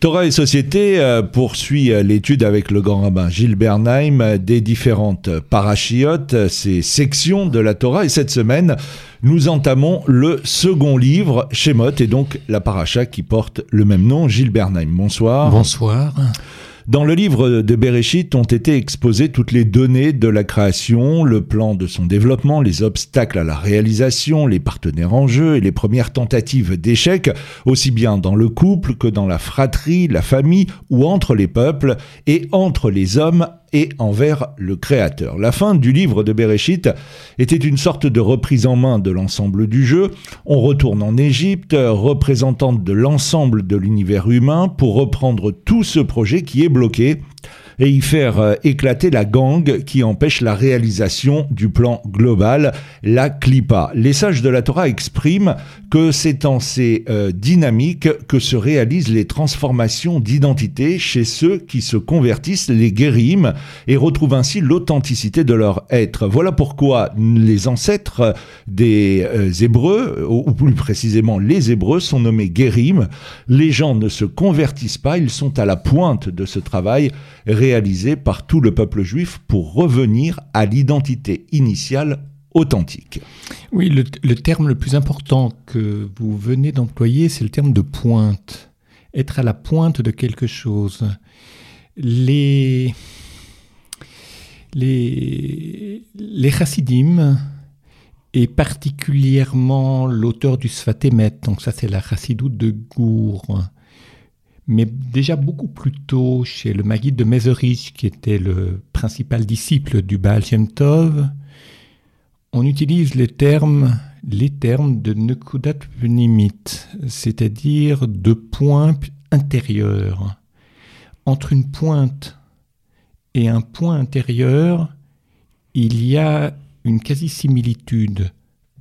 Torah et Société euh, poursuit euh, l'étude avec le grand rabbin Gilles Bernheim euh, des différentes parachiotes, ces sections de la Torah. Et cette semaine, nous entamons le second livre, Shemot, et donc la paracha qui porte le même nom, Gilles Bernheim. Bonsoir. Bonsoir. Dans le livre de Bereshit ont été exposées toutes les données de la création, le plan de son développement, les obstacles à la réalisation, les partenaires en jeu et les premières tentatives d'échec, aussi bien dans le couple que dans la fratrie, la famille ou entre les peuples et entre les hommes et envers le Créateur. La fin du livre de Bereshit était une sorte de reprise en main de l'ensemble du jeu. On retourne en Égypte, représentante de l'ensemble de l'univers humain, pour reprendre tout ce projet qui est bloqué et y faire euh, éclater la gangue qui empêche la réalisation du plan global, la clipa. Les sages de la Torah expriment que c'est en ces euh, dynamiques que se réalisent les transformations d'identité chez ceux qui se convertissent, les guérimes, et retrouvent ainsi l'authenticité de leur être. Voilà pourquoi les ancêtres des euh, Hébreux, ou plus précisément les Hébreux, sont nommés guérim. Les gens ne se convertissent pas, ils sont à la pointe de ce travail réalisé par tout le peuple juif pour revenir à l'identité initiale authentique. Oui, le, terme le plus important que vous venez d'employer, c'est le terme de pointe. Être à la pointe de quelque chose. Les, les, les chassidim, et particulièrement l'auteur du Sfatemet, donc ça c'est la chassidoute de Gour, mais déjà beaucoup plus tôt chez le Maguide de Mézerich, qui était le principal disciple du Baal Shem Tov, on utilise les termes, les termes de Nekudat Vnimit, c'est-à-dire de point intérieur. Entre une pointe et un point intérieur, il y a une quasi-similitude.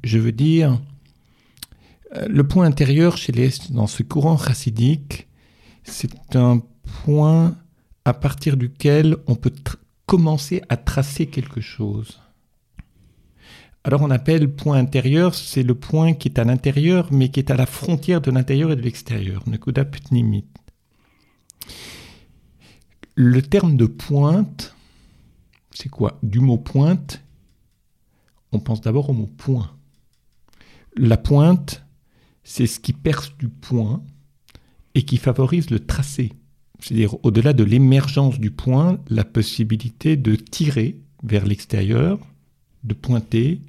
Je veux dire, le point intérieur chez les, dans ce courant chassidique, c'est un point à partir duquel on peut commencer à tracer quelque chose. Alors on appelle point intérieur, c'est le point qui est à l'intérieur, mais qui est à la frontière de l'intérieur et de l'extérieur. Le terme de pointe, c'est quoi? Du mot pointe, on pense d'abord au mot point. La pointe, c'est ce qui perce du point, et qui favorise le tracé. C'est-à-dire, au-delà de l'émergence du point, la possibilité de tirer vers l'extérieur, de pointer,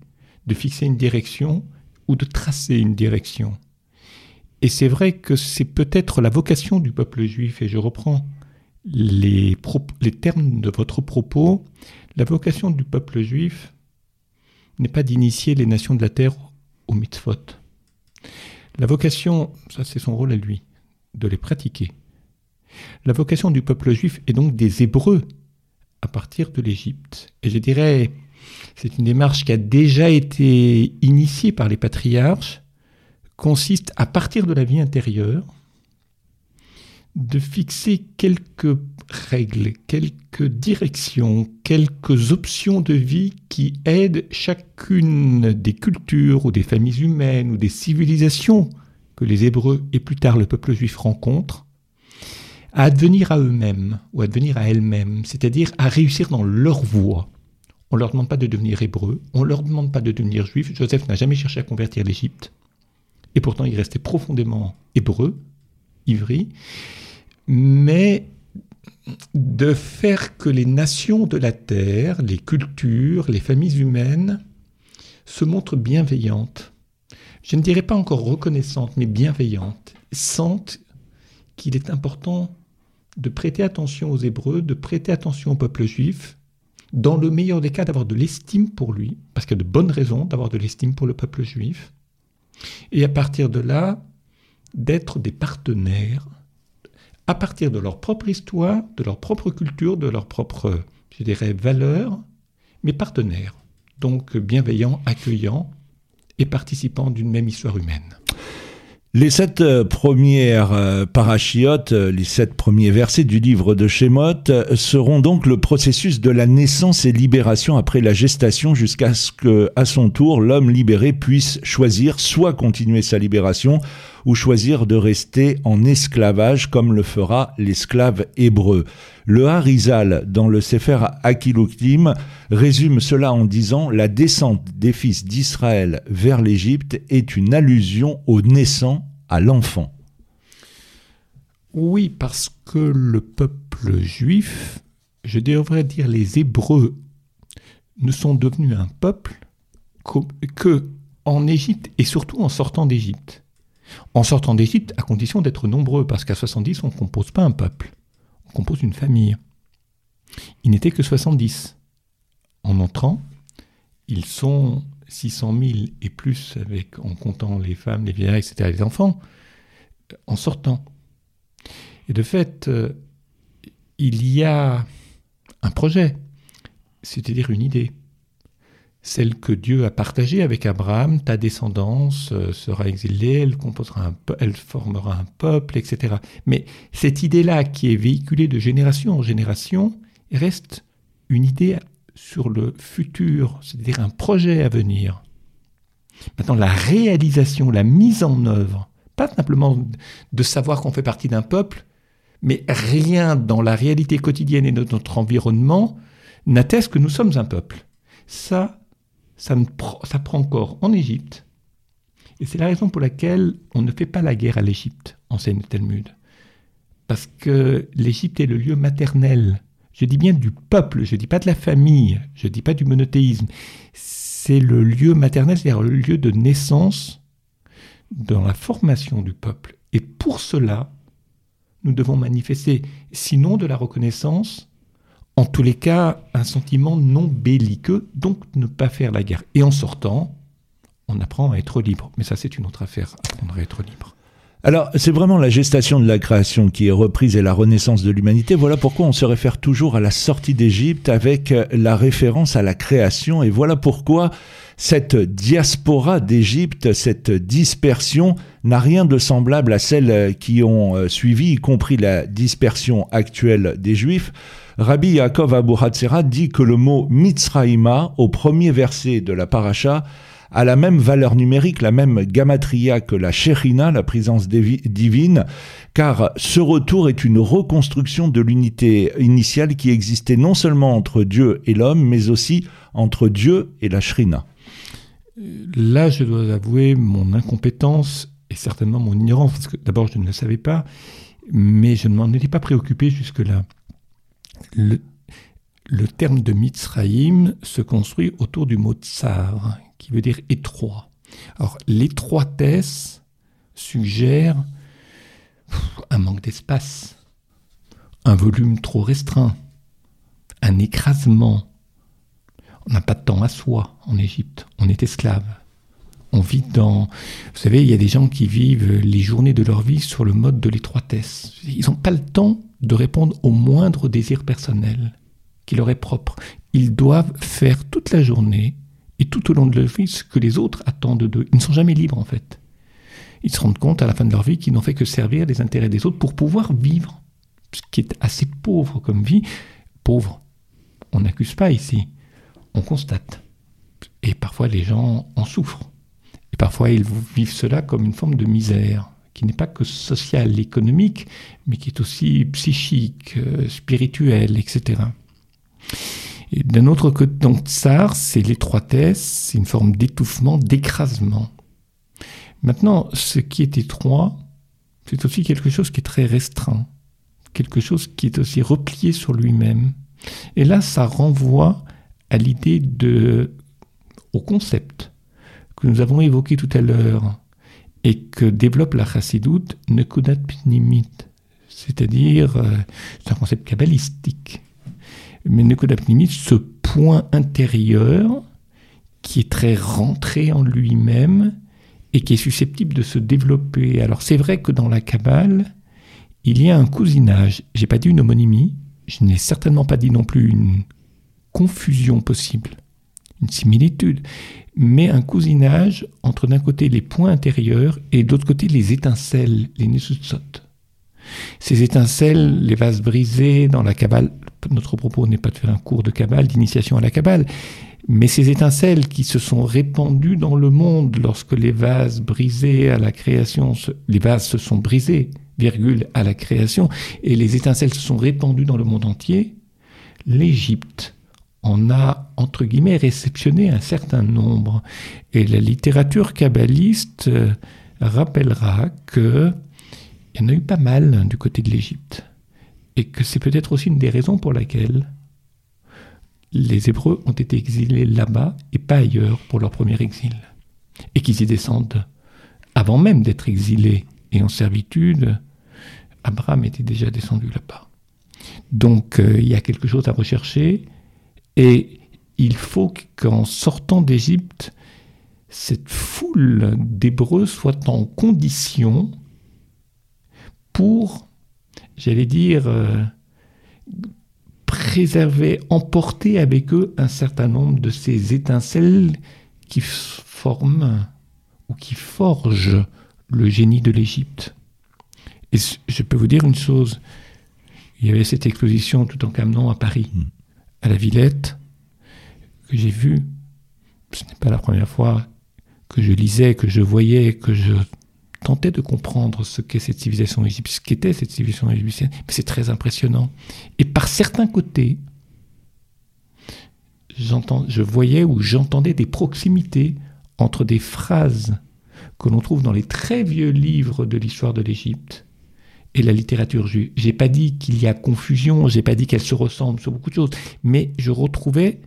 de fixer une direction ou de tracer une direction. Et c'est vrai que c'est peut-être la vocation du peuple juif, et je reprends les, termes de votre propos, la vocation du peuple juif n'est pas d'initier les nations de la terre au mitzvot. La vocation, ça c'est son rôle à lui, de les pratiquer. La vocation du peuple juif est donc des Hébreux à partir de l'Égypte. Et je dirais, c'est une démarche qui a déjà été initiée par les patriarches, consiste à partir de la vie intérieure, de fixer quelques règles, quelques directions, quelques options de vie qui aident chacune des cultures ou des familles humaines ou des civilisations que les Hébreux et plus tard le peuple juif rencontrent, à advenir à eux-mêmes ou à advenir à elles-mêmes, c'est-à-dire à réussir dans leur voie. On ne leur demande pas de devenir hébreux, on ne leur demande pas de devenir juif. Joseph n'a jamais cherché à convertir l'Égypte, et pourtant il restait profondément hébreu, ivri, mais de faire que les nations de la terre, les cultures, les familles humaines se montrent bienveillantes je ne dirais pas encore reconnaissante, mais bienveillante, sentent qu'il est important de prêter attention aux Hébreux, de prêter attention au peuple juif, dans le meilleur des cas d'avoir de l'estime pour lui, parce qu'il y a de bonnes raisons d'avoir de l'estime pour le peuple juif, et à partir de là, d'être des partenaires, à partir de leur propre histoire, de leur propre culture, de leur propre, je dirais, valeurs, mais partenaires, donc bienveillants, accueillants, et participants d'une même histoire humaine. Les sept euh, premières euh, parachiotes, euh, les sept premiers versets du livre de Shemot seront donc le processus de la naissance et libération après la gestation jusqu'à ce que, à son tour, l'homme libéré puisse choisir soit continuer sa libération ou choisir de rester en esclavage comme le fera l'esclave hébreu. Le Harizal, dans le Sefer Akiluktim, résume cela en disant La descente des fils d'Israël vers l'Égypte est une allusion au naissant, à l'enfant. Oui, parce que le peuple juif, je devrais dire les Hébreux, ne sont devenus un peuple que en Égypte et surtout en sortant d'Égypte. En sortant d'Égypte, à condition d'être nombreux, parce qu'à 70, on ne compose pas un peuple, on compose une famille. Il n'était que 70. En entrant, ils sont 600 000 et plus, avec, en comptant les femmes, les vieillards, etc., les enfants, en sortant. Et de fait, euh, il y a un projet, c'est-à-dire une idée celle que Dieu a partagée avec Abraham, ta descendance euh, sera exilée, elle, composera un elle formera un peuple, etc. Mais cette idée-là qui est véhiculée de génération en génération reste une idée sur le futur, c'est-à-dire un projet à venir. Maintenant, la réalisation, la mise en œuvre, pas simplement de savoir qu'on fait partie d'un peuple, mais rien dans la réalité quotidienne et de notre environnement n'atteste que nous sommes un peuple. Ça, ça, prend corps en Égypte. Et c'est la raison pour laquelle on ne fait pas la guerre à l'Égypte, enseigne le Talmud. Parce que l'Égypte est le lieu maternel. Je dis bien du peuple, je ne dis pas de la famille, je ne dis pas du monothéisme. C'est le lieu maternel, c'est-à-dire le lieu de naissance dans la formation du peuple. Et pour cela, nous devons manifester, sinon de la reconnaissance, en tous les cas, un sentiment non belliqueux, donc ne pas faire la guerre. Et en sortant, on apprend à être libre. Mais ça, c'est une autre affaire, apprendre à être libre. Alors, c'est vraiment la gestation de la création qui est reprise et la renaissance de l'humanité. Voilà pourquoi on se réfère toujours à la sortie d'Égypte avec la référence à la création. Et voilà pourquoi cette diaspora d'Égypte, cette dispersion, n'a rien de semblable à celles qui ont euh, suivi, y compris la dispersion actuelle des Juifs. Rabbi Yaakov Abu Hatzera dit que le mot Mitzraïma, au premier verset de la paracha, a la même valeur numérique, la même gamatria que la Shechina, la présence divine, car ce retour est une reconstruction de l'unité initiale qui existait non seulement entre Dieu et l'homme, mais aussi entre Dieu et la Shrina. Là, je dois avouer mon incompétence et certainement mon ignorance, parce que d'abord, je ne le savais pas, mais je ne m'en étais pas préoccupé jusque-là le, terme de Mitzraïm se construit autour du mot tsar, qui veut dire étroit. Alors, l'étroitesse suggère un manque d'espace, un volume trop restreint, un écrasement. On n'a pas de temps à soi en Égypte, on est esclave. On vit dans... Vous savez, il y a des gens qui vivent les journées de leur vie sur le mode de l'étroitesse. Ils n'ont pas le temps de répondre au moindre désir personnel qui leur est propre. Ils doivent faire toute la journée et tout au long de leur vie ce que les autres attendent d'eux. Ils ne sont jamais libres en fait. Ils se rendent compte à la fin de leur vie qu'ils n'ont fait que servir les intérêts des autres pour pouvoir vivre, ce qui est assez pauvre comme vie. Pauvre, on n'accuse pas ici, on constate. Et parfois les gens en souffrent. Et parfois ils vivent cela comme une forme de misère qui n'est pas que social, économique, mais qui est aussi psychique, euh, spirituel, etc. Et d'un autre côté, donc tsar, c'est l'étroitesse, c'est une forme d'étouffement, d'écrasement. Maintenant, ce qui est étroit, c'est aussi quelque chose qui est très restreint, quelque chose qui est aussi replié sur lui-même. Et là, ça renvoie à l'idée de, au concept que nous avons évoqué tout à l'heure, et que développe la chassidoute Nekudat Pnimit, c'est-à-dire, euh, c'est un concept kabbalistique. Mais Nekudat Pnimit, ce point intérieur qui est très rentré en lui-même et qui est susceptible de se développer. Alors c'est vrai que dans la Kabbale, il y a un cousinage. J'ai pas dit une homonymie, je n'ai certainement pas dit non plus une confusion possible, une similitude mais un cousinage entre d'un côté les points intérieurs et de l'autre côté les étincelles, les nesutsot. Ces étincelles, les vases brisés dans la cabale, notre propos n'est pas de faire un cours de cabale, d'initiation à la cabale, Mais ces étincelles qui se sont répandues dans le monde lorsque les vases brisés à la création, les vases se sont brisés, virgule, à la création, et les étincelles se sont répandues dans le monde entier, l'Égypte en a, entre guillemets, réceptionné un certain nombre. Et la littérature kabbaliste euh, rappellera qu'il y en a eu pas mal du côté de l'Égypte. Et que c'est peut-être aussi une des raisons pour laquelle les Hébreux ont été exilés là-bas et pas ailleurs pour leur premier exil. Et qu'ils y descendent avant même d'être exilés et en servitude. Abraham était déjà descendu là-bas. Donc euh, il y a quelque chose à rechercher et il faut qu'en sortant d'Égypte, cette foule d'Hébreux soit en condition pour, j'allais dire, euh, préserver, emporter avec eux un certain nombre de ces étincelles qui forment ou qui forgent le génie de l'Égypte. Et je peux vous dire une chose, il y avait cette exposition tout en camion à Paris, hmm. À la Villette, que j'ai vue. Ce n'est pas la première fois que je lisais, que je voyais, que je tentais de comprendre ce qu'est cette civilisation ce qu'était cette civilisation égyptienne. Mais c'est très impressionnant. Et par certains côtés, je voyais ou j'entendais des proximités entre des phrases que l'on trouve dans les très vieux livres de l'histoire de l'Égypte et la littérature juive. J'ai pas dit qu'il y a confusion, j'ai pas dit qu'elles se ressemblent sur beaucoup de choses, mais je retrouvais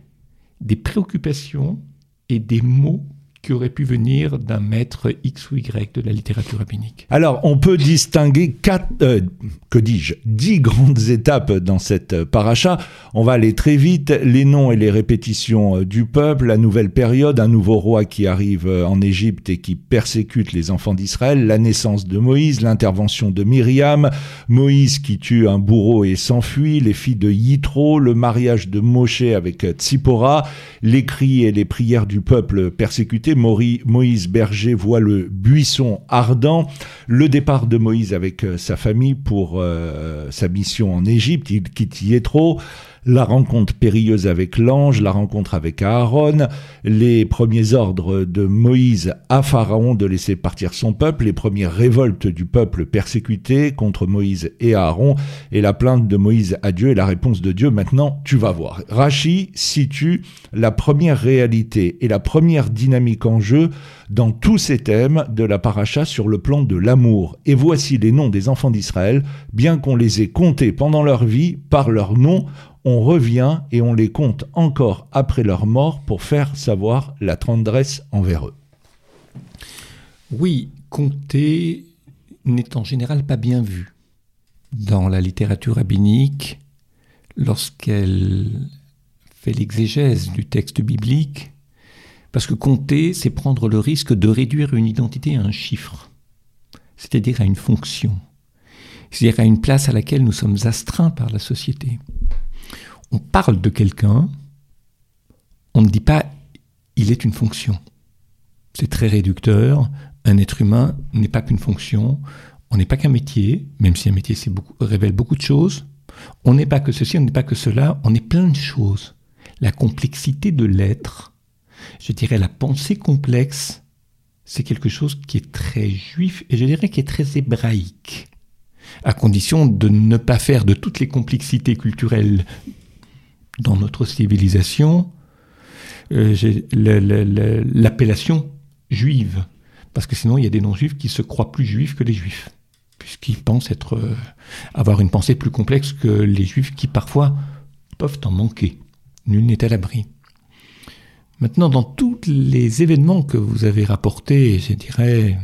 des préoccupations et des mots qui aurait pu venir d'un maître X ou Y de la littérature rabbinique. Alors, on peut distinguer quatre, euh, que dis-je, dix grandes étapes dans cette paracha. On va aller très vite. Les noms et les répétitions euh, du peuple, la nouvelle période, un nouveau roi qui arrive euh, en Égypte et qui persécute les enfants d'Israël, la naissance de Moïse, l'intervention de Myriam, Moïse qui tue un bourreau et s'enfuit, les filles de Yitro, le mariage de Moshe avec Tzipora, les cris et les prières du peuple persécuté, Moïse Berger voit le buisson ardent, le départ de Moïse avec euh, sa famille pour euh, sa mission en Égypte, il quitte Yétro, la rencontre périlleuse avec l'ange, la rencontre avec Aaron, les premiers ordres de Moïse à Pharaon de laisser partir son peuple, les premières révoltes du peuple persécuté contre Moïse et Aaron, et la plainte de Moïse à Dieu et la réponse de Dieu, maintenant tu vas voir. Rachi situe la première réalité et la première dynamique en jeu dans tous ces thèmes de la paracha sur le plan de l'amour. Et voici les noms des enfants d'Israël, bien qu'on les ait comptés pendant leur vie par leur nom, on revient et on les compte encore après leur mort pour faire savoir la tendresse envers eux. Oui, compter n'est en général pas bien vu dans la littérature rabbinique lorsqu'elle fait l'exégèse du texte biblique, parce que compter, c'est prendre le risque de réduire une identité à un chiffre, c'est-à-dire à une fonction, c'est-à-dire à une place à laquelle nous sommes astreints par la société on parle de quelqu'un, on ne dit pas il est une fonction. C'est très réducteur. Un être humain n'est pas qu'une fonction. On n'est pas qu'un métier, même si un métier révèle beaucoup de choses. On n'est pas que ceci, on n'est pas que cela, on est plein de choses. La complexité de l'être, je dirais la pensée complexe, c'est quelque chose qui est très juif et je dirais qui est très hébraïque, à condition de ne pas faire de toutes les complexités culturelles dans notre civilisation euh, l'appellation juive. Parce que sinon, il y a des non-juifs qui se croient plus juifs que les juifs, puisqu'ils pensent être, euh, avoir une pensée plus complexe que les juifs qui parfois peuvent en manquer. Nul n'est à l'abri. Maintenant, dans tous les événements que vous avez rapportés, je dirais,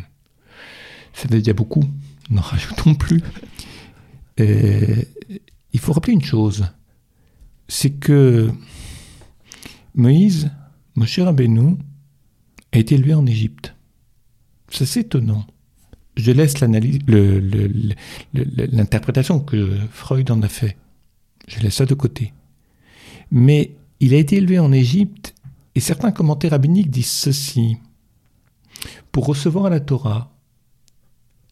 ça veut dire beaucoup, n'en rajoutons plus. Euh, il faut rappeler une chose, c'est que Moïse, Moshe Rabbeinu, a été élevé en Égypte. C'est étonnant. Je laisse l'interprétation que Freud en a fait. Je laisse ça de côté. Mais il a été élevé en Égypte et certains commentaires rabbiniques disent ceci. Pour recevoir la Torah,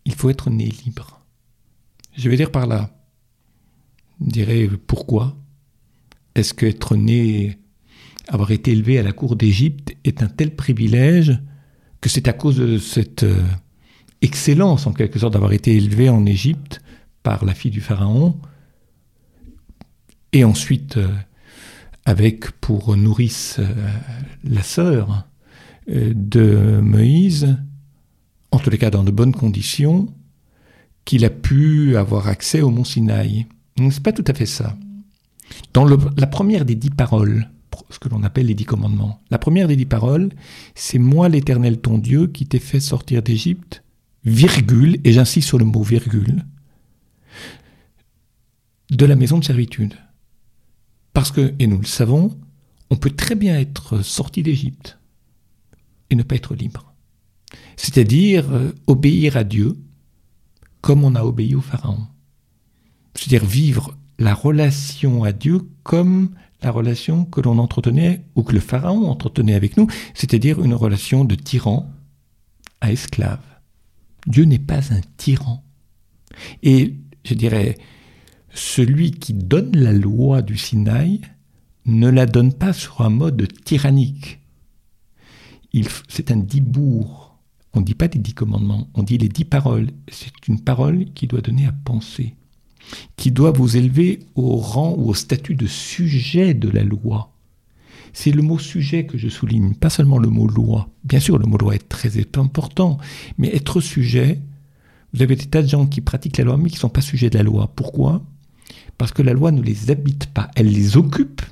il faut être né libre. Je vais dire par là. Dirais pourquoi est-ce qu'être né avoir été élevé à la cour d'Égypte est un tel privilège que c'est à cause de cette euh, excellence, en quelque sorte, d'avoir été élevé en Égypte par la fille du Pharaon, et ensuite euh, avec pour nourrice euh, la sœur de Moïse, en tous les cas dans de bonnes conditions, qu'il a pu avoir accès au mont Sinaï. C'est pas tout à fait ça? Dans la première des dix paroles, ce que l'on appelle les dix commandements, la première des dix paroles, c'est moi l'Éternel ton Dieu qui t'ai fait sortir d'Égypte, virgule, et j'insiste sur le mot virgule, de la maison de servitude. Parce que, et nous le savons, on peut très bien être sorti d'Égypte et ne pas être libre. C'est-à-dire euh, obéir à Dieu comme on a obéi au Pharaon. C'est-à-dire vivre la relation à Dieu comme la relation que l'on entretenait ou que le Pharaon entretenait avec nous, c'est-à-dire une relation de tyran à esclave. Dieu n'est pas un tyran. Et je dirais, celui qui donne la loi du Sinaï ne la donne pas sur un mode tyrannique. C'est un dibourg. On ne dit pas les dix commandements, on dit les dix paroles. C'est une parole qui doit donner à penser qui doit vous élever au rang ou au statut de sujet de la loi. C'est le mot sujet que je souligne, pas seulement le mot loi. Bien sûr, le mot loi est très important, mais être sujet, vous avez des tas de gens qui pratiquent la loi, mais qui ne sont pas sujets de la loi. Pourquoi? Parce que la loi ne les habite pas. Elle les occupe,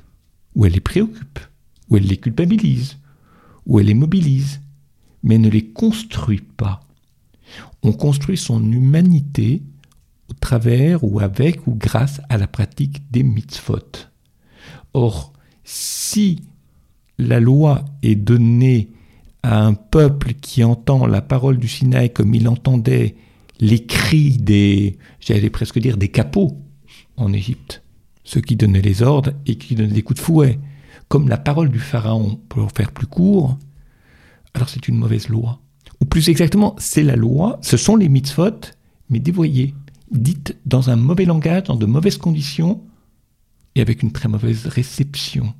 ou elle les préoccupe, ou elle les culpabilise, ou elle les mobilise, mais ne les construit pas. On construit son humanité au travers ou avec ou grâce à la pratique des mitzvot. Or, si la loi est donnée à un peuple qui entend la parole du Sinaï comme il entendait les cris des, j'allais presque dire, des capots en Égypte, ceux qui donnaient les ordres et qui donnaient des coups de fouet, comme la parole du Pharaon, pour faire plus court, alors c'est une mauvaise loi. Ou plus exactement, c'est la loi, ce sont les mitzvot, mais dévoyés dites dans un mauvais langage, dans de mauvaises conditions, et avec une très mauvaise réception.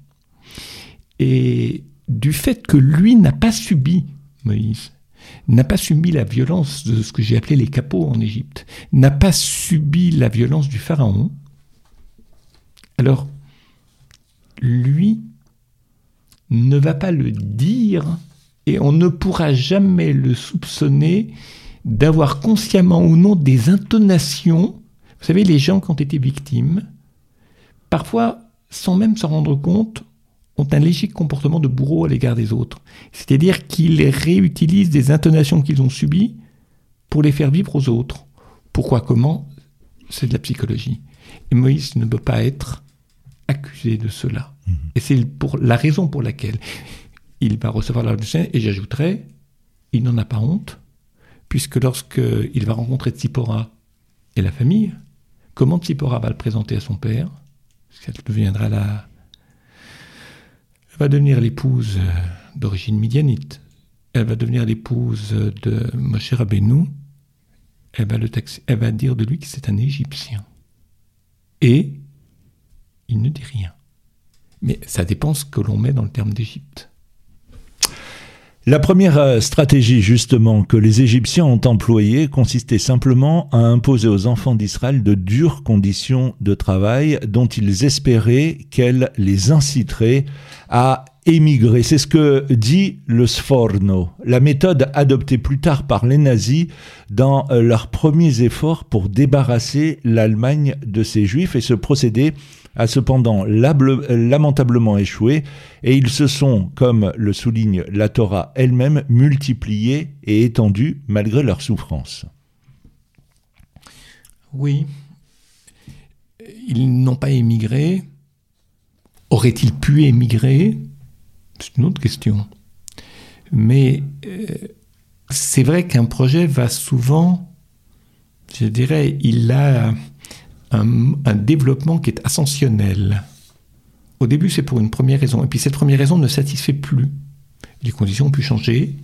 Et du fait que lui n'a pas subi, Moïse, n'a pas subi la violence de ce que j'ai appelé les capots en Égypte, n'a pas subi la violence du Pharaon, alors lui ne va pas le dire et on ne pourra jamais le soupçonner d'avoir consciemment ou non des intonations. Vous savez, les gens qui ont été victimes, parfois, sans même s'en rendre compte, ont un léger comportement de bourreau à l'égard des autres. C'est-à-dire qu'ils réutilisent des intonations qu'ils ont subies pour les faire vivre aux autres. Pourquoi Comment? C'est de la psychologie. Et Moïse ne peut pas être accusé de cela. Mhm. Et c'est pour la raison pour laquelle il va recevoir la du et j'ajouterais, il n'en a pas honte, puisque lorsqu'il va rencontrer Tsipora et la famille, comment Tsipora va le présenter à son père? Elle va devenir l'épouse d'origine midianite. Elle va devenir l'épouse de Moshe Rabbeinu. Elle va, le elle va dire de lui que c'est un Égyptien. Et il ne dit rien. Mais ça dépend ce que l'on met dans le terme d'Égypte. La première euh, stratégie justement que les Égyptiens ont employée consistait simplement à imposer aux enfants d'Israël de dures conditions de travail dont ils espéraient qu'elles les inciteraient à émigrer. C'est ce que dit le Sforno, la méthode adoptée plus tard par les nazis dans euh, leurs premiers efforts pour débarrasser l'Allemagne de ses juifs et ce procédé a cependant lamentablement échoué et ils se sont, comme le souligne la Torah elle-même, multipliés et étendus malgré leur souffrance. Oui, ils n'ont pas émigré. Auraient-ils pu émigrer? C'est une autre question. Mais euh, c'est vrai qu'un projet va souvent, je dirais, il a un, développement qui est ascensionnel. Au début, c'est pour une première raison. Et puis cette première raison ne satisfait plus. Les conditions ont pu changer.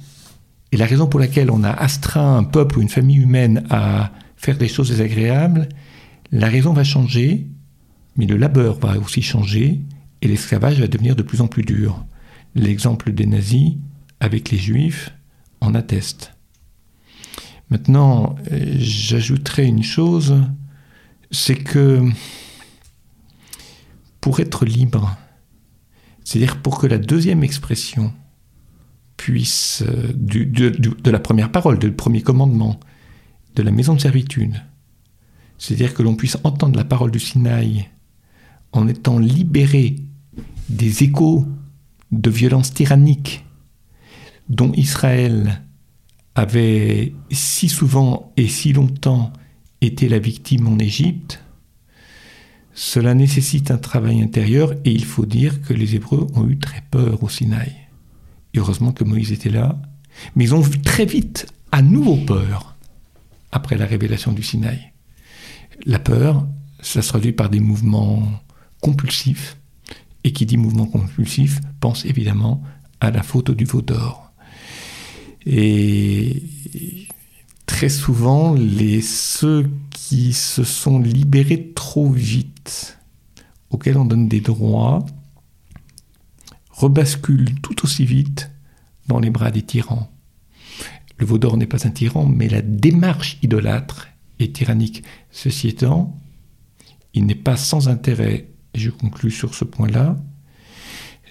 Et la raison pour laquelle on a astreint un peuple ou une famille humaine à faire des choses désagréables, la raison va changer, mais le labeur va aussi changer, et l'esclavage va devenir de plus en plus dur. L'exemple des nazis avec les juifs en atteste. Maintenant, euh, j'ajouterai une chose, c'est que pour être libre, c'est-à-dire pour que la deuxième expression puisse, euh, de, la première parole, du premier commandement, de la maison de servitude, c'est-à-dire que l'on puisse entendre la parole du Sinaï en étant libéré des échos de violences tyranniques dont Israël avait si souvent et si longtemps été la victime en Égypte, cela nécessite un travail intérieur et il faut dire que les Hébreux ont eu très peur au Sinaï. Heureusement que Moïse était là, mais ils ont vu très vite à nouveau peur après la révélation du Sinaï. La peur, ça se traduit par des mouvements compulsifs, et qui dit mouvement compulsif pense évidemment à la faute du veau d'or. Et très souvent, les, ceux qui se sont libérés trop vite, auxquels on donne des droits, rebasculent tout aussi vite dans les bras des tyrans. Le veau d'or n'est pas un tyran, mais la démarche idolâtre est tyrannique. Ceci étant, il n'est pas sans intérêt, je conclus sur ce point-là,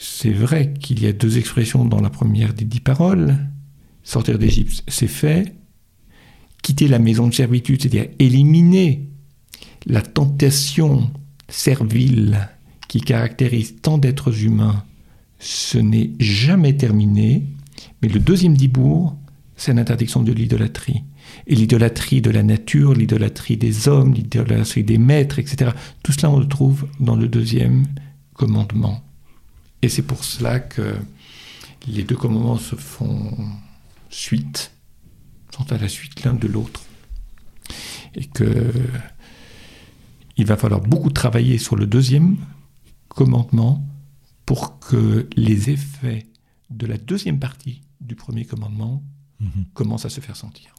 c'est vrai qu'il y a deux expressions dans la première des dix paroles. Sortir d'Égypte, c'est fait. Quitter la maison de servitude, c'est-à-dire éliminer la tentation servile qui caractérise tant d'êtres humains, ce n'est jamais terminé. Mais le deuxième dibourg, c'est l'interdiction de l'idolâtrie. Et l'idolâtrie de la nature, l'idolâtrie des hommes, l'idolâtrie des maîtres, etc. Tout cela, on le trouve dans le deuxième commandement. Et c'est pour cela que les deux commandements se font suite, sont à la suite l'un de l'autre. Et que il va falloir beaucoup travailler sur le deuxième commandement pour que les effets de la deuxième partie du premier commandement Mhm. commence à se faire sentir.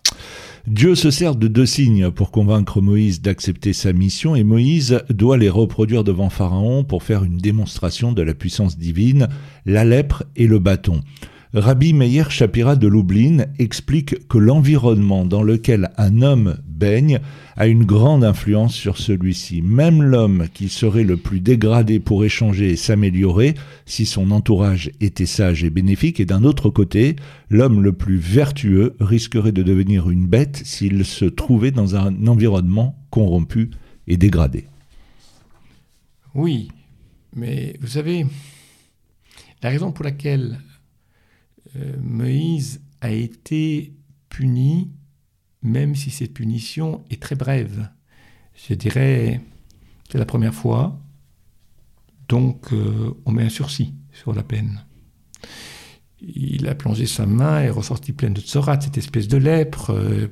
Dieu se sert de deux signes pour convaincre Moïse d'accepter sa mission et Moïse doit les reproduire devant Pharaon pour faire une démonstration de la puissance divine, la lèpre et le bâton. Rabbi Meir Shapira de Lublin explique que l'environnement dans lequel un homme baigne a une grande influence sur celui-ci. Même l'homme qui serait le plus dégradé pour échanger et s'améliorer, si son entourage était sage et bénéfique, et d'un autre côté, l'homme le plus vertueux risquerait de devenir une bête s'il se trouvait dans un environnement corrompu et dégradé. Oui, mais vous savez, la raison pour laquelle euh, Moïse a été puni, même si cette punition est très brève. Je dirais, c'est la première fois, donc euh, on met un sursis sur la peine. Il a plongé sa main et ressorti pleine de tsorat, cette espèce de lèpre euh,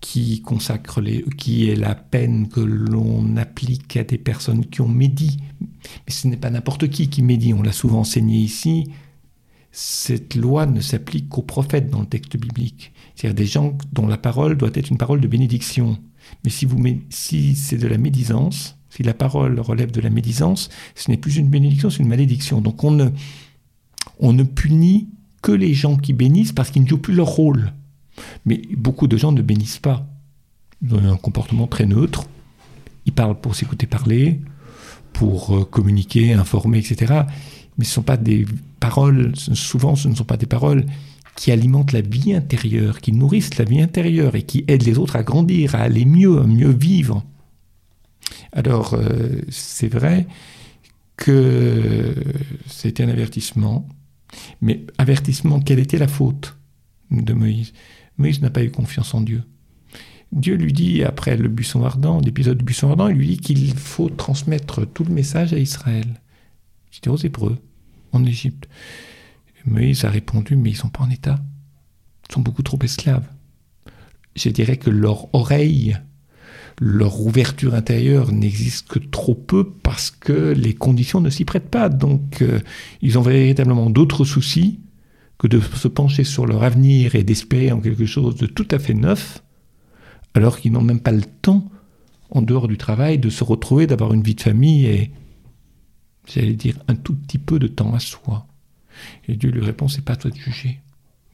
qui consacre les, qui est la peine que l'on applique à des personnes qui ont médit. Mais ce n'est pas n'importe qui qui médit, on l'a souvent enseigné ici cette loi ne s'applique qu'aux prophètes dans le texte biblique. C'est-à-dire des gens dont la parole doit être une parole de bénédiction. Mais si, c'est de la médisance, si la parole relève de la médisance, ce n'est plus une bénédiction, c'est une malédiction. Donc on ne, on ne punit que les gens qui bénissent parce qu'ils ne jouent plus leur rôle. Mais beaucoup de gens ne bénissent pas. Ils ont un comportement très neutre. Ils parlent pour s'écouter parler, pour euh, communiquer, informer, etc mais ce ne sont pas des paroles, souvent ce ne sont pas des paroles qui alimentent la vie intérieure, qui nourrissent la vie intérieure et qui aident les autres à grandir, à aller mieux, à mieux vivre. Alors, euh, c'est vrai que c'était un avertissement, mais avertissement, quelle était la faute de Moïse? Moïse n'a pas eu confiance en Dieu. Dieu lui dit, après le buisson ardent, l'épisode du buisson ardent, il lui dit qu'il faut transmettre tout le message à Israël. C'était aux Hébreux, en Égypte. Moïse a répondu, mais ils ne sont pas en état. Ils sont beaucoup trop esclaves. Je dirais que leur oreille, leur ouverture intérieure n'existe que trop peu parce que les conditions ne s'y prêtent pas. Donc euh, ils ont véritablement d'autres soucis que de se pencher sur leur avenir et d'espérer en quelque chose de tout à fait neuf, alors qu'ils n'ont même pas le temps, en dehors du travail, de se retrouver, d'avoir une vie de famille et j'allais dire, un tout petit peu de temps à soi. Et Dieu lui répond, c'est pas à toi de juger.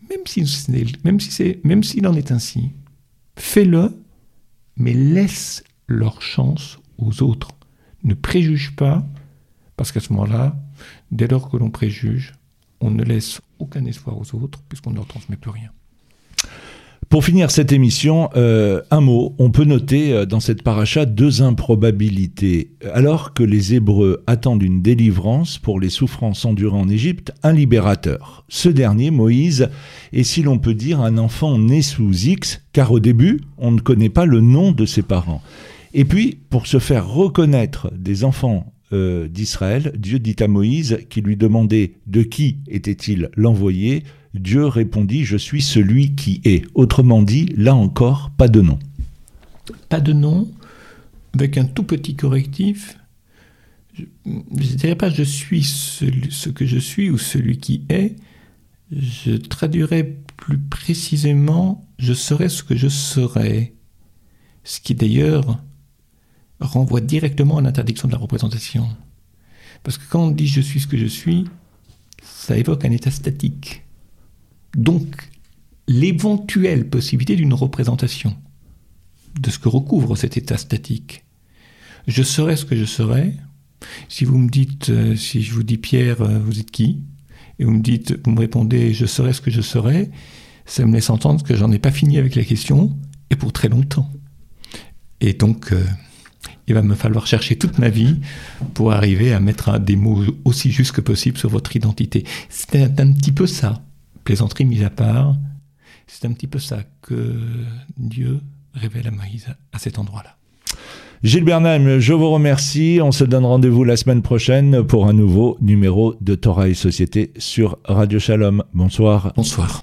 Même même s'il en est ainsi, fais-le, mais laisse leur chance aux autres. Ne préjuge pas, parce qu'à ce moment-là, dès lors que l'on préjuge, on ne laisse aucun espoir aux autres, puisqu'on ne leur transmet plus rien. Pour finir cette émission, euh, un mot. On peut noter euh, dans cette paracha deux improbabilités. Alors que les Hébreux attendent une délivrance pour les souffrances endurées en Égypte, un libérateur. Ce dernier, Moïse, est si l'on peut dire un enfant né sous X, car au début, on ne connaît pas le nom de ses parents. Et puis, pour se faire reconnaître des enfants euh, d'Israël, Dieu dit à Moïse, qui lui demandait de qui était-il l'envoyé, Dieu répondit, je suis celui qui est. Autrement dit, là encore, pas de nom. Pas de nom, avec un tout petit correctif. Je ne dirais pas je suis ce que je suis ou celui qui est. Je traduirais plus précisément je serai ce que je serai. Ce qui d'ailleurs renvoie directement à l'interdiction de la représentation. Parce que quand on dit je suis ce que je suis, ça évoque un état statique. Donc, l'éventuelle possibilité d'une représentation de ce que recouvre cet état statique. Je serai ce que je serai. Si vous me dites, euh, si je vous dis Pierre, euh, vous êtes qui? Et vous me dites, vous me répondez, je serai ce que je serai, ça me laisse entendre que j'en ai pas fini avec la question et pour très longtemps. Et donc, euh, il va me falloir chercher toute ma vie pour arriver à mettre des mots aussi justes que possible sur votre identité. C'est un petit peu ça plaisanterie mise à part, c'est un petit peu ça que Dieu révèle à Moïse à cet endroit-là. Gilles Bernheim, je vous remercie. On se donne rendez-vous la semaine prochaine pour un nouveau numéro de Torah et Société sur Radio Shalom. Bonsoir. Bonsoir.